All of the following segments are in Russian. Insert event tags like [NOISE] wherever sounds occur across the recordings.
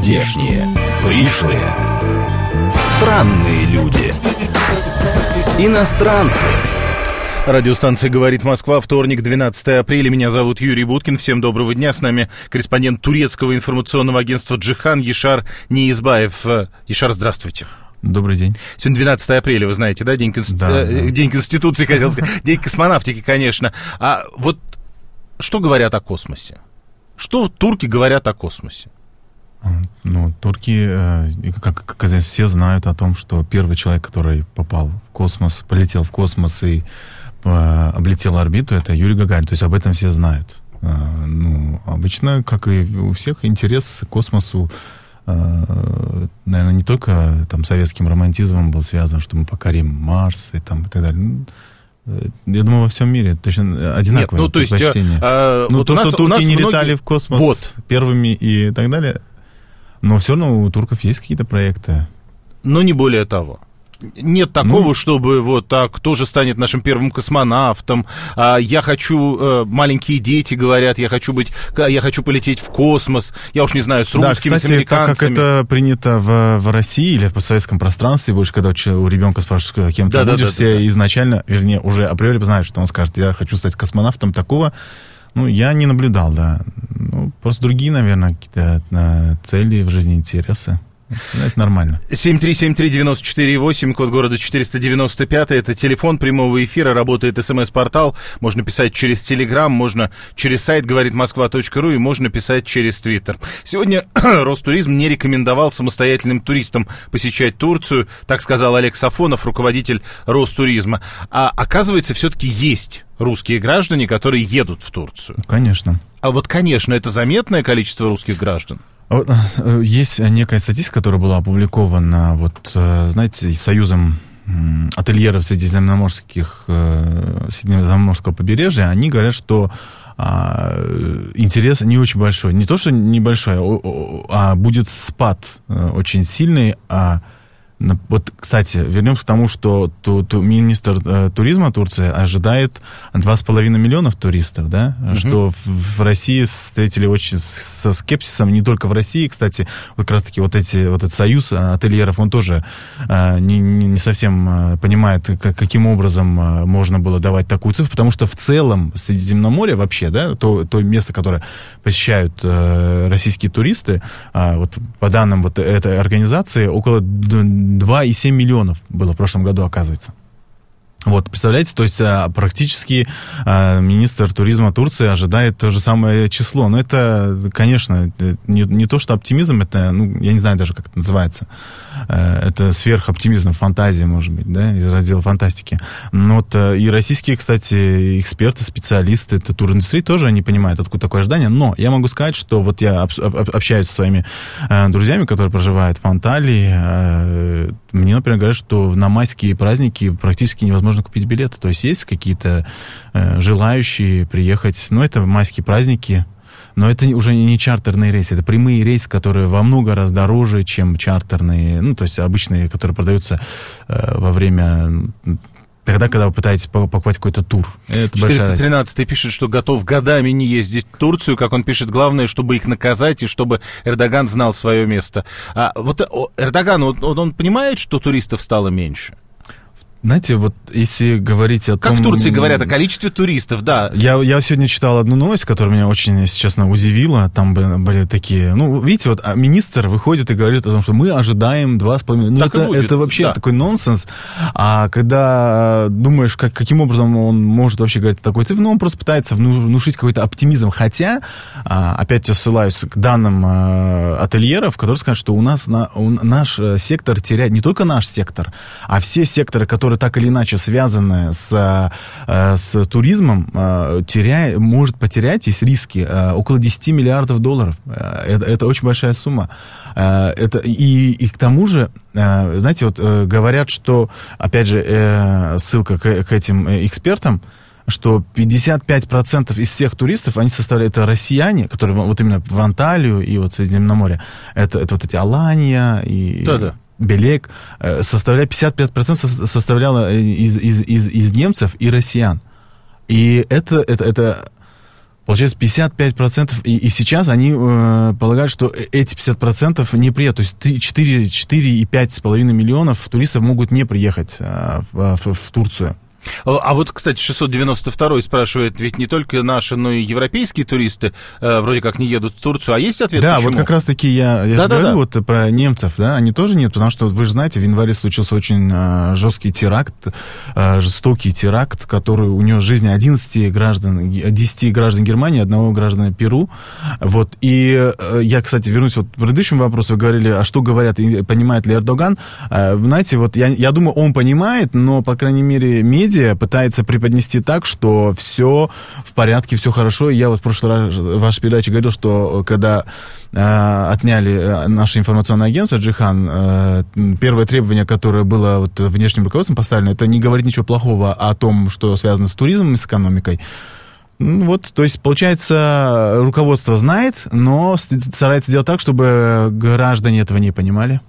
Нездешние, пришлые, странные люди, иностранцы. Радиостанция «Говорит Москва», вторник, 12 апреля. Меня зовут Юрий Буткин. Всем доброго дня. С нами корреспондент турецкого информационного агентства «Джихан» Ешар Неизбаев. Ешар, здравствуйте. Добрый день. Сегодня 12 апреля, вы знаете, да? День, конст... Да, э, да. День Конституции, хотел сказать. День космонавтики, конечно. А вот что говорят о космосе? Что турки говорят о космосе? Ну, турки, э, как, известно, все знают о том, что первый человек, который попал в космос, полетел в космос и э, облетел орбиту, это Юрий Гагарин. То есть об этом все знают. Э, ну, обычно, как и у всех, интерес к космосу, наверное, не только там советским романтизмом был связан, что мы покорим Марс и там и так далее. Ну, я думаю, во всем мире точно одинаковое Нет, ну то есть... предпочтение. э, Ну, вот то, у нас- что у турки нас не многие- летали в космос Вот. первыми и так далее. Но все равно у турков есть какие-то проекты. Но не более того. Нет такого, Ну. чтобы вот так, кто же станет нашим первым космонавтом. А, я хочу, э, маленькие дети говорят, я хочу быть, я хочу полететь в космос. Я уж не знаю, с да, русскими, с кстати, так как американцами. это принято в, в России или в постсоветском пространстве, больше когда у ребенка спрашиваешь, кем ты Да, да, будешь, да, все да, да. изначально, вернее, уже априори знают, что он скажет, я хочу стать космонавтом такого. Ну, я не наблюдал, да. Ну, просто другие, наверное, какие-то э, цели в жизни, интересы. Ну, это нормально. 7373948, код города 495, это телефон прямого эфира, работает смс-портал, можно писать через Телеграм, можно через сайт говорит москва.ру и можно писать через Твиттер. Сегодня [CLEARS THROAT] Ростуризм не рекомендовал самостоятельным туристам посещать Турцию, так сказал Олег Сафонов, руководитель Ростуризма. А оказывается, все-таки есть русские граждане, которые едут в Турцию. Конечно. А вот, конечно, это заметное количество русских граждан. А э, Есть некая статистика, которая была опубликована, вот, э, знаете, Союзом ательеров средиземноморских, э, средиземноморского побережья, они говорят, что а, интерес не очень большой. Не то, что небольшой, а, а будет спад очень сильный. А, вот, кстати, вернемся к тому, что ту- ту- министр э, туризма Турции ожидает 2,5 миллионов туристов, да, что в, в России встретили очень с- со скепсисом, не только в России, кстати, вот как раз-таки вот, эти, вот этот союз э, ательеров, он тоже э, не, не- не совсем э, понимает, как- каким образом э, можно было давать такую цифру, потому что в целом Средиземноморье вообще, да, то, то место, которое посещают э, российские туристы, а, вот по данным вот этой организации, около 2,7 миллионов было в прошлом году, оказывается. Вот, представляете, то есть а, практически а, министр туризма Турции ожидает то же самое число. Но это, конечно, не, не то, что оптимизм, это, ну, я не знаю даже, как это называется. Э, Это сверхоптимизм, фантазия, может быть, да, из раздела фантастики. Но вот э, и российские, кстати, эксперты, специалисты, это туриндустрии тоже они понимают, откуда такое ожидание. Но я могу сказать, что вот я об- об- общаюсь со своими э, друзьями, которые проживают в Анталии. Мне, например, говорят, что на майские праздники практически невозможно купить билеты. То есть есть какие-то э, желающие приехать. Но это майские праздники. Но это уже не чартерные рейсы, это прямые рейсы, которые во много раз дороже, чем чартерные, ну, то есть обычные, которые продаются э, во время тогда, когда вы пытаетесь по- покупать какой-то тур. Это большая разница. 413 пишет, что готов годами не ездить в Турцию, как он пишет, главное, чтобы их наказать и чтобы Эрдоган знал свое место. А вот э, Эрдоган, он- он понимает, что туристов стало меньше? Знаете, вот если говорить о Как том... в Турции говорят о количестве туристов, да. Я, я сегодня читал одну новость, которая меня очень, если честно, удивила. Там бы- были такие... Ну, видите, вот а, министр выходит и говорит о том, что мы ожидаем 2,5... Ну, Так это, будет, это вообще да. такой нонсенс. А когда думаешь, как, каким образом он может вообще говорить такой цифры, ну, он просто пытается вну- внушить какой-то оптимизм. Хотя, а, опять я ссылаюсь к данным а, ательеров, которые скажут, что у нас на, у- наш э, сектор теряет... Не только наш сектор, а все секторы, которые так или иначе связаны с, э, с туризмом, э, теряя, может потерять, есть риски, э, около 10 миллиардов долларов. Это, это очень большая сумма. Это, и, и к тому же, знаете, вот говорят, что, опять же, ссылка к, к этим экспертам, что 55% из всех туристов, они составляют, это россияне, которые вот именно в Анталию и вот Средиземноморье, это, это вот эти Алания и... Да-да. Белек, э, составляет 55% со- составляло э, из, из, из, из немцев и россиян. И это, это, это Получается 55%, и, и сейчас они э, полагают, что э, эти 50% не приедут. То есть 3, 4, 4,5 миллионов туристов могут не приехать э, в, в, в Турцию. А, а вот, кстати, 692 спрашивает, ведь не только наши, но и европейские туристы э, вроде как не едут в Турцию, а есть ответ Да, почему? вот как раз-таки я, я да, же да, говорю да. вот про немцев, да, они тоже нет, потому что, вы же знаете, в январе случился очень э, жесткий теракт, э, жестокий теракт, который у него жизни 11 граждан, 10 граждан Германии, одного граждана Перу, вот, и э, я, кстати, вернусь вот к предыдущему вопросу, вы говорили, а что говорят, и понимает ли Эрдоган, э, знаете, вот я, я думаю, он понимает, но, по крайней мере, медиа пытается преподнести так, что все в порядке, все хорошо. И я вот в прошлый раз в вашей передаче говорил, что когда э, отняли э, наше информационное агентство Джихан, э, первое требование, которое было вот внешним руководством поставлено, это не говорить ничего плохого о том, что связано с туризмом и с экономикой. Ну, вот, то есть, получается, руководство знает, но старается делать так, чтобы граждане этого не понимали.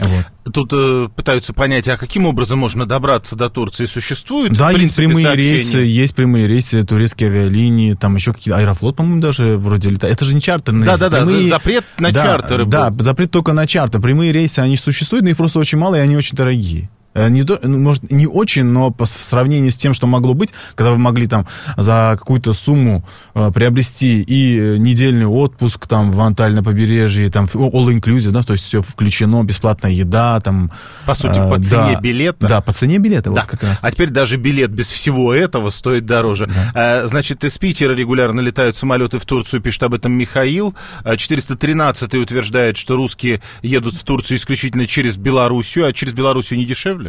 Вот. Тут э, пытаются понять, а каким образом можно добраться до Турции? Существуют, Да, в есть принципе, прямые сообщения? рейсы, есть прямые рейсы, турецкие авиалинии, там еще какие-то, Аэрофлот, по-моему, даже вроде летает. Это же не чартерные рейсы. Да-да-да, прямые- за- запрет на да, чартеры был. Да, запрет только на чартер. Прямые рейсы, они существуют, но их просто очень мало, и они очень дорогие. Э, Не, то- ну, может, не очень, но по, в сравнении с тем, что могло быть, когда вы могли там за какую-то сумму э, приобрести и э, недельный отпуск там в Анталь на побережье, там в- all inclusive, да, то есть все включено, бесплатная еда, там... По сути, э, по цене да, билета. Да, по цене билета, Да. вот как раз. А теперь даже билет без всего этого стоит дороже. Э, Значит, из Питера регулярно летают самолеты в Турцию, пишет об этом Михаил. Э, 413 утверждает, что русские едут в Турцию исключительно через Белоруссию, а через Белоруссию не дешевле?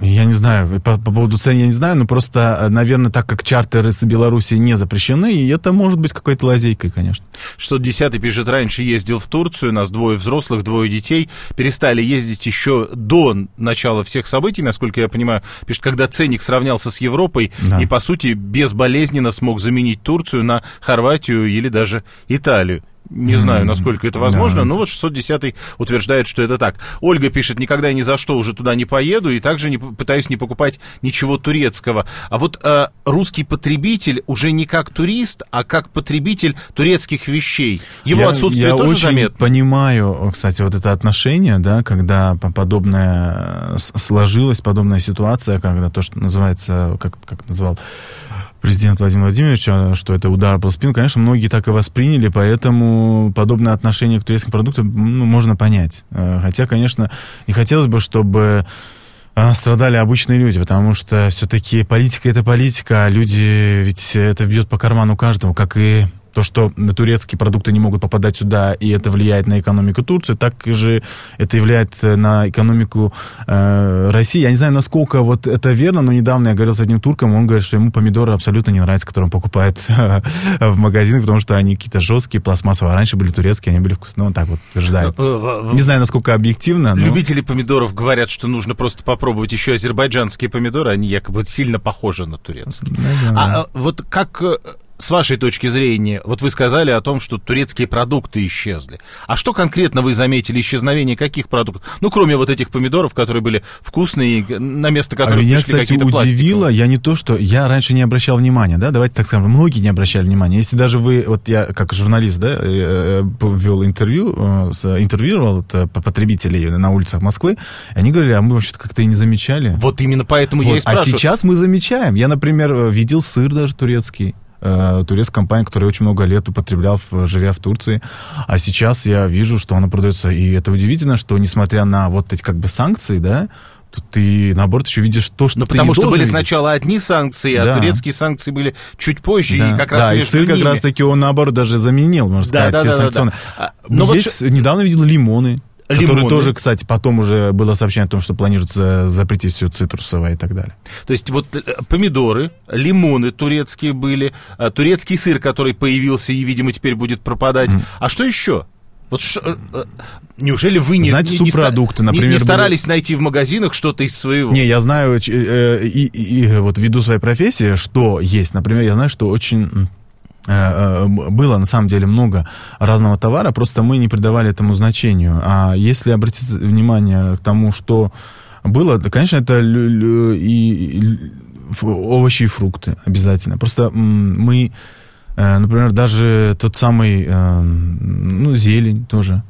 Я не знаю, по, по поводу цен я не знаю, но просто, э, наверное, так как чартеры с Беларуси не запрещены, и это может быть какой-то лазейкой, конечно. 610 пишет, раньше ездил в Турцию, нас двое взрослых, двое детей, перестали ездить еще до начала всех событий, насколько я понимаю, пишет, когда ценник сравнялся с Европой Да. и, по сути, безболезненно смог заменить Турцию на Хорватию или даже Италию. Не знаю, насколько это возможно, да. но вот 610 утверждает, что это так. Ольга пишет, никогда ни за что уже туда не поеду, и также не, пытаюсь не покупать ничего турецкого. А вот э, русский потребитель уже не как турист, а как потребитель турецких вещей. Его я, отсутствие я тоже очень заметно. понимаю, кстати, вот это отношение, да, когда по- подобное э, сложилась, подобная ситуация, когда то, что называется, как, как назвал президент Владимир Владимирович, а, что это удар по спину, конечно, многие так и восприняли, поэтому подобное отношение к турецким продуктам ну, можно понять. Э, Хотя, конечно, не хотелось бы, чтобы а, страдали обычные люди, потому что все-таки политика это политика, а люди, ведь это бьет по карману каждого, как и то, что турецкие продукты не могут попадать сюда, и это влияет на экономику Турции, так же это влияет на экономику э, России. Я не знаю, насколько вот это верно, но недавно я говорил с одним турком, он говорит, что ему помидоры абсолютно не нравятся, которые он покупает [LAUGHS] в магазинах, потому что они какие-то жесткие, пластмассовые. А раньше были турецкие, они были вкусные. Он так вот утверждает. Э, Не знаю, насколько объективно, но... Любители помидоров говорят, что нужно просто попробовать еще азербайджанские помидоры, они якобы сильно похожи на турецкие. А э, вот как э, с вашей точки зрения, вот вы сказали о том, что турецкие продукты исчезли. А что конкретно вы заметили? Исчезновение каких продуктов? Ну, кроме вот этих помидоров, которые были вкусные, на место А которых меня, пришли кстати, удивило, пластиковые. я не то, что... Я раньше не обращал внимания, да, давайте так скажем, многие не обращали внимания. Если даже вы, вот я как журналист, да, э, э, вел интервью, э, интервьюировал вот, по- потребителей на улицах Москвы, они говорили, а мы вообще-то как-то и не замечали. Вот именно поэтому я и Вот, А спрашиваю. сейчас мы замечаем. Я, например, видел сыр даже турецкий. Э, Турецкая компания, которая очень много лет употреблял, живя в Турции. А сейчас я вижу, что она продается. И это удивительно, что несмотря на вот эти как бы санкции, да, тут ты, наоборот, еще видишь то, что Ну, ты потому что были видеть. сначала одни санкции, а Да. турецкие санкции были чуть позже, Да, и как раз да, и сыр как ними- раз таки он, наоборот, даже заменил, можно Да, сказать, да, да, да, санкционные. да. А, но вот Есть, недавно видел лимоны. Лимоны. Которые тоже, кстати, потом уже было сообщение о том, что планируется запретить все цитрусовое и так далее. То есть вот э, помидоры, лимоны турецкие были, э, турецкий сыр, который появился и, видимо, теперь будет пропадать. А что еще? Вот ш- э, неужели вы не, Знаете, не, субпродукты, не- например, не были- старались найти в магазинах что-то из своего? Не, я знаю, э, и, и- вот ввиду своей профессии, что есть. Например, я знаю, что очень было на самом деле много разного товара, просто мы не придавали этому значению. А если обратить внимание к тому, что было, то, конечно, это и, овощи и фрукты обязательно. Просто мы Э, например, даже тот самый, э, ну, зелень тоже.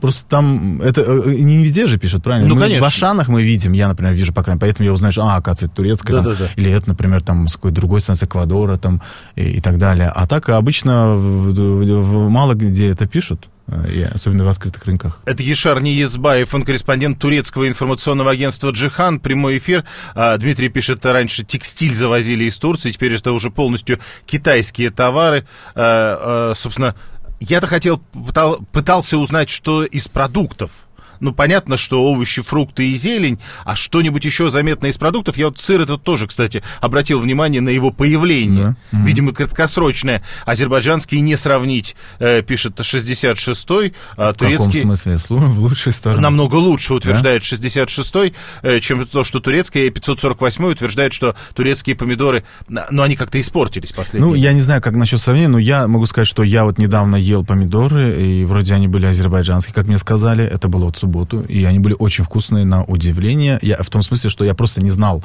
Просто там, это э, не везде же пишут, правильно? Ну, мы конечно. В Ашанах мы видим, я, например, вижу, по крайней мере, поэтому я узнаю, что, а, оказывается, это турецкая, Да, там, да, да. или это, например, там, с какой-то другой страны, с Эквадора, там, и, и так далее. А так обычно в, в- в- мало где это пишут, э, и особенно в открытых рынках. Это Ешар Ниезбаев, он корреспондент турецкого информационного агентства «Джихан». Прямой эфир. А, Дмитрий пишет, раньше текстиль завозили из Турции, теперь это уже полностью китайские товары. А, а, Собственно, я-то хотел, пытал- пытался узнать, что из продуктов. Ну, понятно, что овощи, фрукты и зелень, а что-нибудь еще заметное из продуктов. Я вот сыр этот тоже, кстати, обратил внимание на его появление. Да. Мгм. Видимо, краткосрочное. Азербайджанский не сравнить, э, пишет 66-й, а В каком турецкий... смысле? В лучшую сторону? Намного лучше утверждает 66-й, э, чем то, что турецкий, и 548-й утверждает, что турецкие помидоры, ну, они как-то испортились последние. Ну, я не знаю, как насчет сравнения, но я могу сказать, что я вот недавно ел помидоры, и вроде они были азербайджанские, как мне сказали, это было вот субботу, и они были очень вкусные на удивление. Я, в том смысле, что я просто не знал,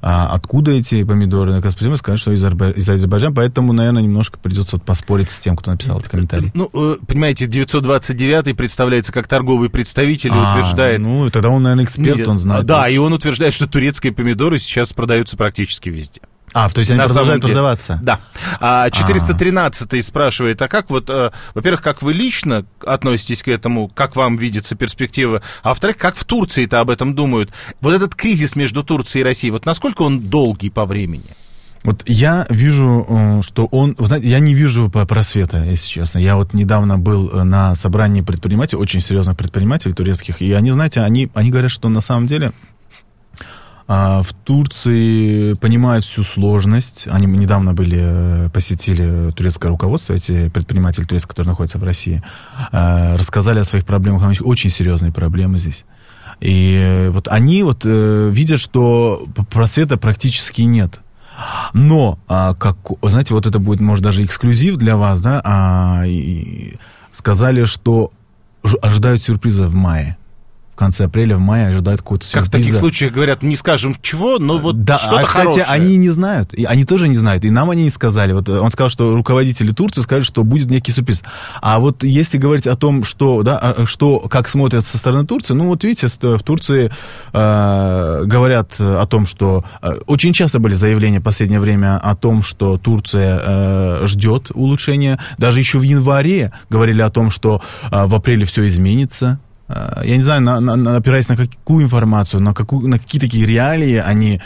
а, откуда эти помидоры. Как спасибо, сказать, что из, Арба- из Азербайджана, поэтому, наверное, немножко придется вот поспорить с тем, кто написал этот комментарий. Ну, э, понимаете, 929-й представляется как торговый представитель и А, утверждает... Ну, тогда он, наверное, эксперт, он знает. Да, и он утверждает, что турецкие помидоры сейчас продаются практически везде. А, то есть они На самом продолжают деле. продаваться? Да. А 413 спрашивает, а как вот, э, во-первых, как вы лично относитесь к этому, как вам видится перспектива, а во-вторых, как в Турции-то об этом думают? Вот этот кризис между Турцией и Россией, вот насколько он долгий по времени? Вот я вижу, э, что он... Знаете, я не вижу просвета, если честно. Я вот недавно был э, на собрании предпринимателей, очень серьезных предпринимателей турецких, и они, знаете, они, они говорят, что на самом деле а, в Турции понимают всю сложность. Они недавно были, э, посетили турецкое руководство, эти предприниматели турецкие, которые находятся в России, э, рассказали о своих проблемах. У очень серьезные проблемы здесь. И э, вот они вот э, видят, что просвета практически нет. Но, а, как, знаете, вот это будет, может, даже эксклюзив для вас, да, а, и сказали, что ожидают сюрприза в мае. В конце апреля, в мае ожидают какого-то Как сюрприза. в таких случаях говорят, не скажем чего, но вот да, что-то а, кстати, хорошее. они не знают. И они тоже не знают. И нам они не сказали. Вот э, он сказал, что руководители Турции сказали, что будет некий сюрприз. А вот если говорить о том, что, да, а, что, как смотрят со стороны Турции, ну вот видите, в Турции э, говорят о том, что э, очень часто были заявления в последнее время о том, что Турция э, ждет улучшения. Даже еще в январе говорили о том, что э, в апреле все изменится. Э, Я не знаю, на- на- опираясь на какую информацию, на, какую, на какие такие реалии они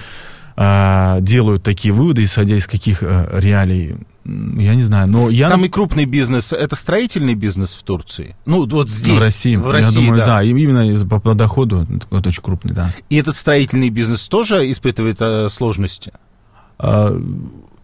э, делают такие выводы, исходя из каких э, реалий, я не знаю. Но я Самый крупный бизнес – это строительный бизнес в Турции? Ну, вот здесь, в России, в я России, думаю, да. да. и именно по, по доходу это очень крупный, да. И этот строительный бизнес тоже испытывает э, сложности?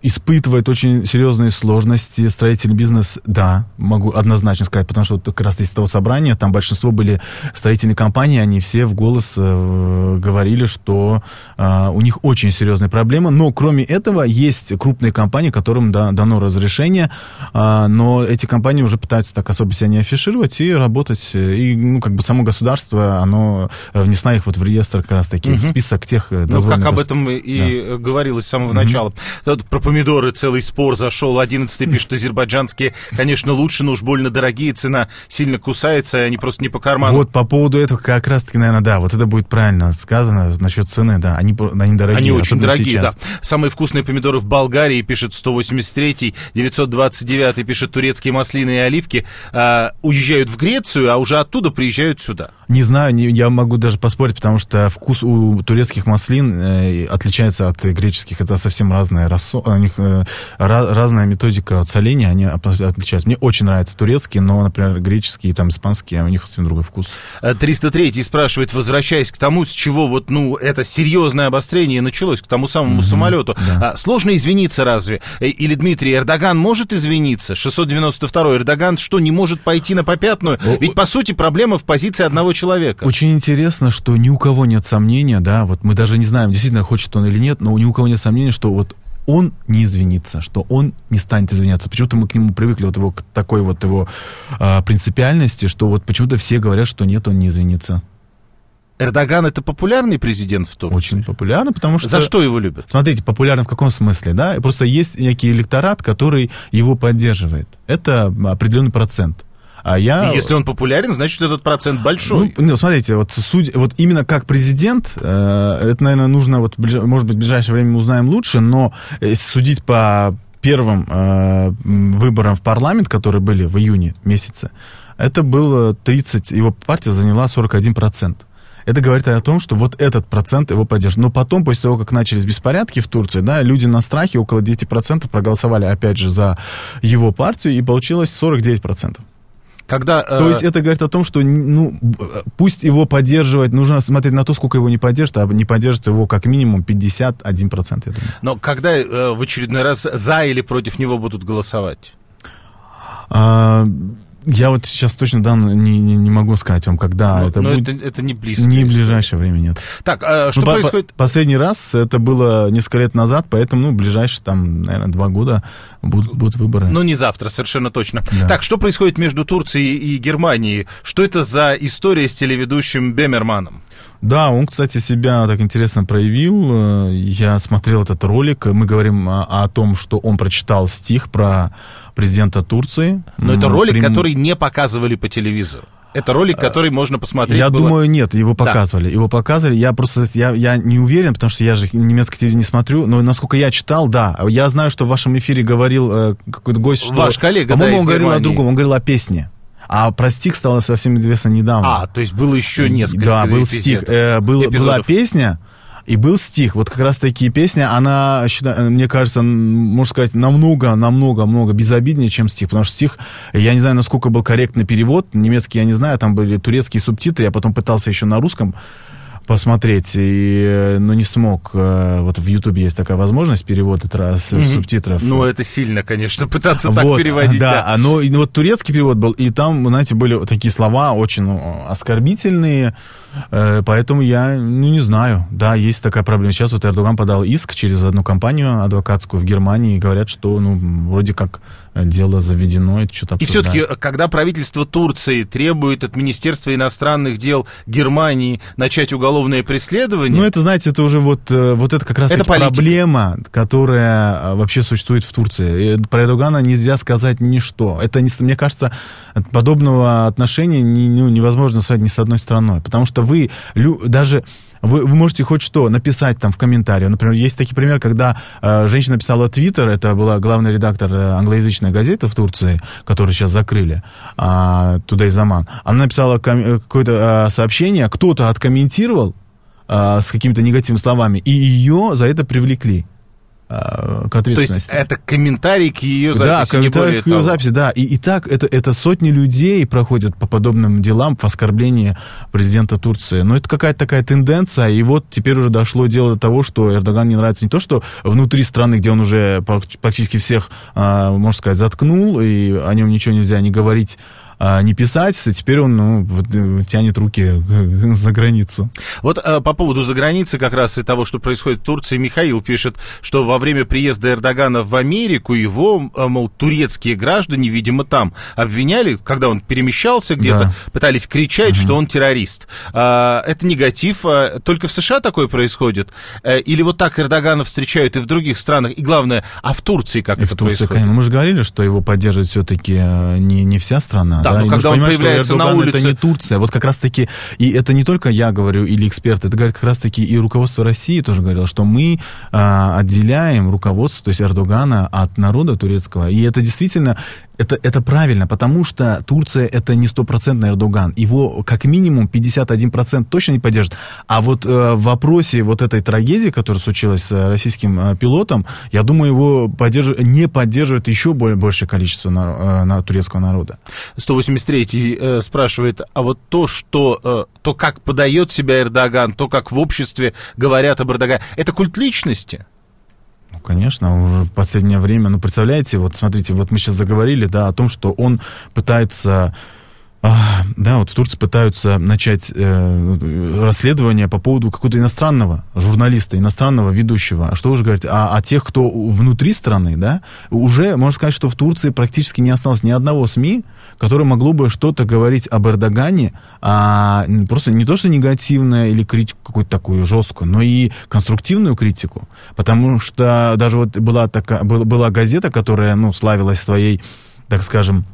Испытывает очень серьезные сложности. Строительный бизнес, да, могу однозначно сказать, потому что вот как раз из того собрания, там большинство были строительные компании, они все в голос э, говорили, что э, у них очень серьезные проблемы. Но кроме этого есть крупные компании, которым да- дано разрешение, а, но эти компании уже пытаются так особо себя не афишировать и работать. И, ну, как бы само государство, оно внесло их вот в реестр как раз таки, в Мгм. список тех э, Ну, как об этом и и говорилось с самого начала. Тут про помидоры целый спор зашел. 11 пишет, азербайджанские, конечно, лучше, но уж больно дорогие, цена сильно кусается, и они просто не по карману. Вот по поводу этого как раз-таки, наверное, да, вот это будет правильно сказано насчет цены, да, они, они дорогие. Они очень дорогие, сейчас. да. Самые вкусные помидоры в Болгарии, пишет 183-й, 929-й пишет турецкие маслины и оливки, а, уезжают в Грецию, а уже оттуда приезжают сюда. Не знаю, не- я могу даже поспорить, потому что вкус у турецких маслин э, отличается от греческих, это совсем разная рассо... у них э, ра- разная методика соления, они отличаются. Мне очень нравятся турецкие, но, например, греческие и там испанские, у них совсем другой вкус. Э, 303-й спрашивает, возвращаясь к тому, с чего вот, ну, это серьезное обострение началось, к тому самому самолету. да. А, сложно извиниться разве? Э, Или, Дмитрий, Эрдоган может извиниться? 692-й, Эрдоган что, не может пойти на попятную? Ведь, по сути, проблема в позиции одного человека. Очень интересно, что ни у кого нет сомнения, да, вот мы даже не знаем, действительно хочет он или нет, но ни у кого нет сомнения, что вот он не извинится, что он не станет извиняться. Почему-то мы к нему привыкли, вот его к такой вот его а, принципиальности, что вот почему-то все говорят, что нет, он не извинится. Эрдоган это популярный президент в Турции? Очень популярный, потому что... За что его любят? Смотрите, популярный в каком смысле, да? Просто есть некий электорат, который его поддерживает. Это определенный процент. А я... И если он популярен, значит, этот процент большой. Ну, ну смотрите, вот, судь, вот именно как президент, э, это, наверное, нужно, вот, может быть, в ближайшее время мы узнаем лучше, но если судить по первым э, выборам в парламент, которые были в июне месяце, это было 30, его партия заняла 41%. Это говорит о том, что вот этот процент его поддержит. Но потом, после того, как начались беспорядки в Турции, да, люди на страхе, около 9% проголосовали, опять же, за его партию, и получилось 49%. Когда, э... То есть это говорит о том, что ну, пусть его поддерживать, нужно смотреть на то, сколько его не поддержит, а не поддержит его как минимум 51%, я думаю. Но когда э, в очередной раз за или против него будут голосовать? А, я вот сейчас точно да, не, не, не могу сказать вам, когда но, это но будет. Это, это не близко. Не в ближайшее время, нет. Так, а что ну, происходит? По, последний раз это было несколько лет назад, поэтому, ну, ближайшие там, наверное, два года будут, будут выборы. Ну, не завтра, совершенно точно. Да. Так, что происходит между Турцией и Германией? Что это за история с телеведущим Бемерманом? Да, он, кстати, себя так интересно проявил. Я смотрел этот ролик. Мы говорим о, о том, что он прочитал стих про президента Турции. Но это ролик, Прим... который не показывали по телевизору. Это ролик, который можно посмотреть. Я было... думаю, нет, его показывали. Да. Его показывали. Я просто я, я не уверен, потому что я же немецкий телевизор не смотрю. Но насколько я читал, да. Я знаю, что в вашем эфире говорил э, какой-то гость, что. Ваш коллега, По-моему, да, он говорил Германии. о другом. Он говорил о песне. А про стих стало совсем известно недавно. А, то есть было еще несколько Да, был стих. Э, был, была песня, и был стих. Вот как раз таки песня, она, мне кажется, можно сказать, намного, намного, много безобиднее, чем стих. Потому что стих, я не знаю, насколько был корректный перевод. Немецкий я не знаю, там были турецкие субтитры. Я потом пытался еще на русском посмотреть, и, но не смог. Э, вот в Ютубе есть такая возможность перевода с mm-hmm. субтитров. Ну, это сильно, конечно, [LAUGHS] пытаться вот, так переводить. Да, да. Но, ну, вот турецкий перевод был, и там, знаете, были такие слова очень ну, оскорбительные, э, поэтому я, ну, не знаю. Да, есть такая проблема. Сейчас вот Эрдоган подал иск через одну компанию адвокатскую в Германии, и говорят, что, ну, вроде как дело заведено, это что-то И все-таки, когда правительство Турции требует от Министерства иностранных дел Германии начать уголовное преследование... Ну, это, знаете, это уже вот, э, вот это как раз это проблема, которая э, вообще существует в Турции. И про Эрдогана нельзя сказать ничто. Это, мне кажется, подобного отношения ну, невозможно сказать ни с одной страной. Потому что вы даже вы, вы можете хоть что написать там в комментарии. Например, есть такие примеры, когда э, женщина писала твиттер, это была главный редактор э, англоязычной газеты в Турции, которую сейчас закрыли, э, Today Zaman. Она написала э, какое-то э, сообщение, кто-то откомментировал э, с какими-то негативными словами, и ее за это привлекли. Э, к ответственности. То есть это комментарий к ее записи, да, комментарий к ее записи, да. И, и так это, это сотни людей проходят по подобным делам в оскорблении президента Турции. Но это какая-то такая тенденция, и вот теперь уже дошло дело до того, что Эрдоган не нравится не то, что внутри страны, где он уже практически всех, а, можно сказать, заткнул, и о нем ничего нельзя не говорить, а, не писать, теперь он ну, э, тянет руки [LAUGHS] за границу. Вот а, по поводу за границы как раз и того, что происходит в Турции, Михаил пишет, что во время приезда Эрдогана в Америку его, а, мол, турецкие граждане, видимо, там обвиняли, когда он перемещался где-то, да. пытались кричать, угу. что он террорист. А, это негатив. А, только в США такое происходит? Или вот так Эрдогана встречают и в других странах? И главное, а в Турции как и это в Турции, происходит? Конечно. Мы же говорили, что его поддерживает все-таки не, не вся страна. Да, да, но когда он появляется на улице... это не Турция. Вот как раз-таки, и это не только я говорю или эксперты, это говорит как раз-таки и руководство России тоже говорило, что мы а, отделяем руководство, то есть Эрдогана от народа турецкого. И это действительно это, это правильно, потому что Турция это не стопроцентный Эрдоган. Его как минимум 51% точно не поддержит. А вот э, в вопросе вот этой трагедии, которая случилась с российским э, пилотом, я думаю, его поддерж... не поддерживает еще более, большее количество на, э, на турецкого народа. 183 э, спрашивает, а вот то, что, э, то, как подает себя Эрдоган, то, как в обществе говорят об Эрдогане, это культ личности? Конечно, уже в последнее время, ну, представляете, вот смотрите, вот мы сейчас заговорили, да, о том, что он пытается да, вот в Турции пытаются начать э, расследование по поводу какого-то иностранного журналиста, иностранного ведущего. А что уже говорить о, о тех, кто внутри страны, да? Уже можно сказать, что в Турции практически не осталось ни одного СМИ, которое могло бы что-то говорить об Эрдогане, а просто не то, что негативное или критику какую-то такую жесткую, но и конструктивную критику. Потому что даже вот была, такая, была газета, которая, ну, славилась своей, так скажем,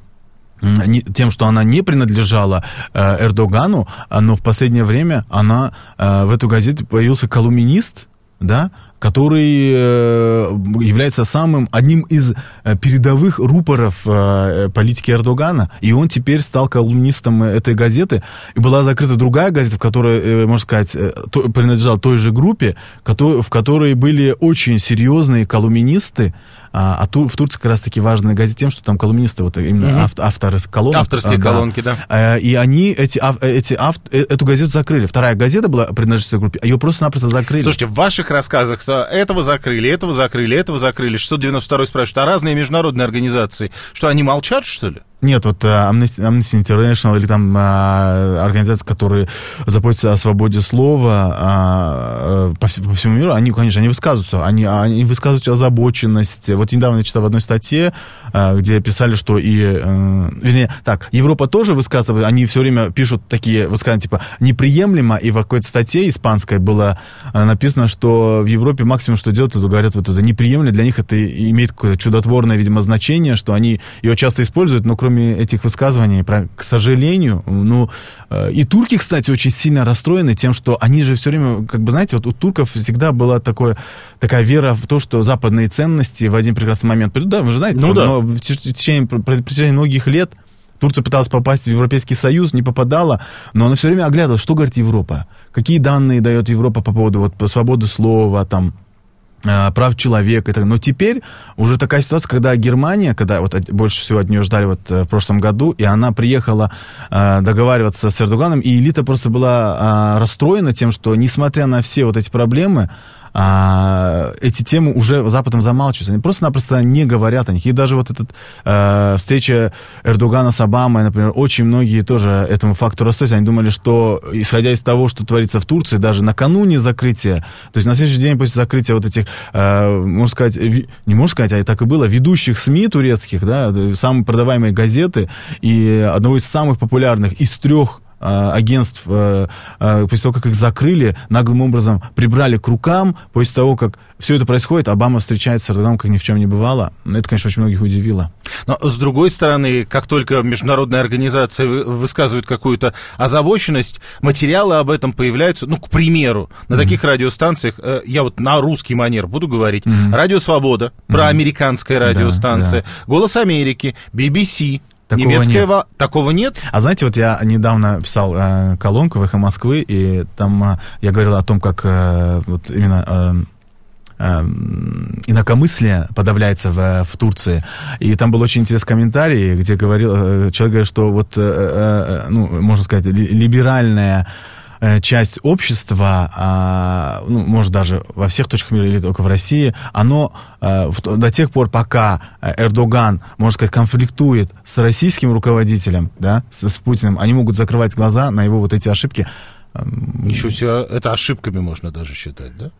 тем, что она не принадлежала э, Эрдогану, но в последнее время она, э, в эту газету появился колумнист, да, который э, является самым одним из передовых рупоров политики Эрдогана, и он теперь стал колумнистом этой газеты. И была закрыта другая газета, в которой, можно сказать, принадлежала той же группе, в которой были очень серьезные колумнисты, а, а ту, в Турции как раз-таки важная газета тем, что там колумнисты, вот именно угу. авто, авторы колонок. Авторские а, колонки, да. да. И они эти, эти авт, эту газету закрыли. Вторая газета была принадлежит группе, ее просто-напросто закрыли. Слушайте, в ваших рассказах этого закрыли, этого закрыли, этого закрыли. 692 спрашивают, а разные международные организации, что они молчат, что ли? Нет, вот uh, Amnesty, Amnesty International или там uh, организации, которые заботятся о свободе слова uh, по, по всему миру, они, конечно, они высказываются, они, они высказывают озабоченность. Вот недавно я читал в одной статье, uh, где писали, что и, uh, вернее, так, Европа тоже высказывает, они все время пишут такие высказывания, типа, неприемлемо, и в какой-то статье испанской было написано, что в Европе максимум, что делают, это говорят, вот это неприемлемо, для них это имеет какое-то чудотворное, видимо, значение, что они ее часто используют, но кроме кроме этих высказываний, про, к сожалению, ну, э, и турки, кстати, очень сильно расстроены тем, что они же все время, как бы, знаете, вот у турков всегда была такое, такая вера в то, что западные ценности в один прекрасный момент придут. Да, вы же знаете, ну, да. но в течение, в течение многих лет Турция пыталась попасть в Европейский Союз, не попадала, но она все время оглядывалась, что говорит Европа, какие данные дает Европа по поводу вот, свободы слова, там, прав человека. Но теперь уже такая ситуация, когда Германия, когда вот больше всего от нее ждали вот э, в прошлом году, и она приехала э, договариваться с Эрдоганом, и элита просто была расстроена тем, что несмотря на все вот эти проблемы, а, эти темы уже Западом замалчиваются. Они просто-напросто не говорят о них. И даже вот эта э, встреча Эрдогана с Обамой, например, очень многие тоже этому факту расстроились. Они думали, что, исходя из того, что творится в Турции, даже накануне закрытия, то есть на следующий день после закрытия вот этих, э, можно сказать, ви, не можно сказать, а так и было, ведущих СМИ турецких, да, самые продаваемые газеты и одного из самых популярных из трех агентств, э, э, после того, как их закрыли, наглым образом прибрали к рукам, после того, как все это происходит, Обама встречается с Эрдоганом, как ни в чем не бывало. Это, конечно, очень многих удивило. Но, с другой стороны, как только международная организация высказывает какую-то озабоченность, материалы об этом появляются, ну, к примеру, на mm-hmm. таких радиостанциях, я вот на русский манер буду говорить, mm-hmm. Радио Свобода, mm-hmm. проамериканская радиостанция, да, да. Голос Америки, BBC, Такого Немецкая нет. Такого нет? А знаете, вот я недавно писал э, колонку в «Эхо Москвы», и там э, я говорил о том, как э, вот именно... Э, э инакомыслие подавляется в, в Турции. И там был очень интересный комментарий, где говорил, э, человек говорит, что вот, э, ну, можно сказать, либеральная часть общества, а, ну, может, даже во всех точках мира или только в России, оно а, в, до тех пор, пока Эрдоган, можно сказать, конфликтует с российским руководителем, да, с, с Путиным, они могут закрывать глаза на его вот эти ошибки. Ничего себе, это ошибками можно даже считать, да?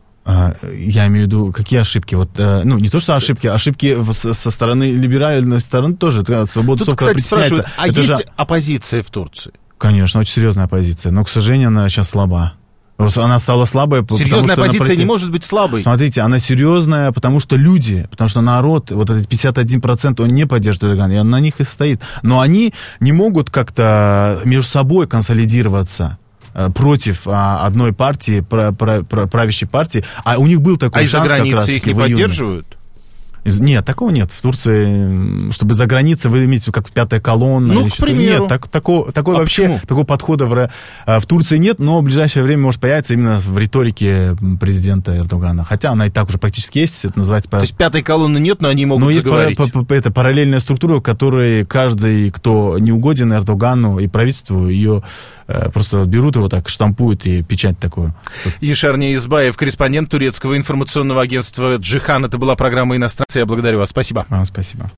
Я имею в виду, какие ошибки? Вот, ну, не то, что ошибки, ошибки со стороны либеральной стороны тоже. Свобода Тут, кстати, спрашивают, а это есть же... оппозиция в Турции? Конечно, очень серьезная позиция. Но, к сожалению, она сейчас слаба. Она стала слабой. Серьезная позиция против... не может быть слабой. Смотрите, она серьезная, потому что люди, потому что народ, вот этот 51%, он не поддерживает Эрдогана, и он на них и стоит. Но они не могут как-то между собой консолидироваться э, против а, одной партии, правящей партии, а у них был такой а шанс из-за границы их не поддерживают? Нет, такого нет. В Турции, чтобы за границей вы имеете как пятая колонна. Ну, к примеру. Нет, так, такого, такого а вообще, почему? такого подхода в, э, в Турции нет, но в ближайшее время может появиться именно в риторике президента Эрдогана. Хотя она и так уже практически есть, это называется... То есть пятой колонны нет, но они могут но заговорить. есть это параллельная структура, в которой каждый, кто не угоден Эрдогану и правительству, ее э, просто берут его так, штампуют и печать такую. Ешарни Избаев, корреспондент турецкого информационного агентства «Джихан». Это была программа «Иностранцы». Я благодарю вас. Спасибо. Вам спасибо.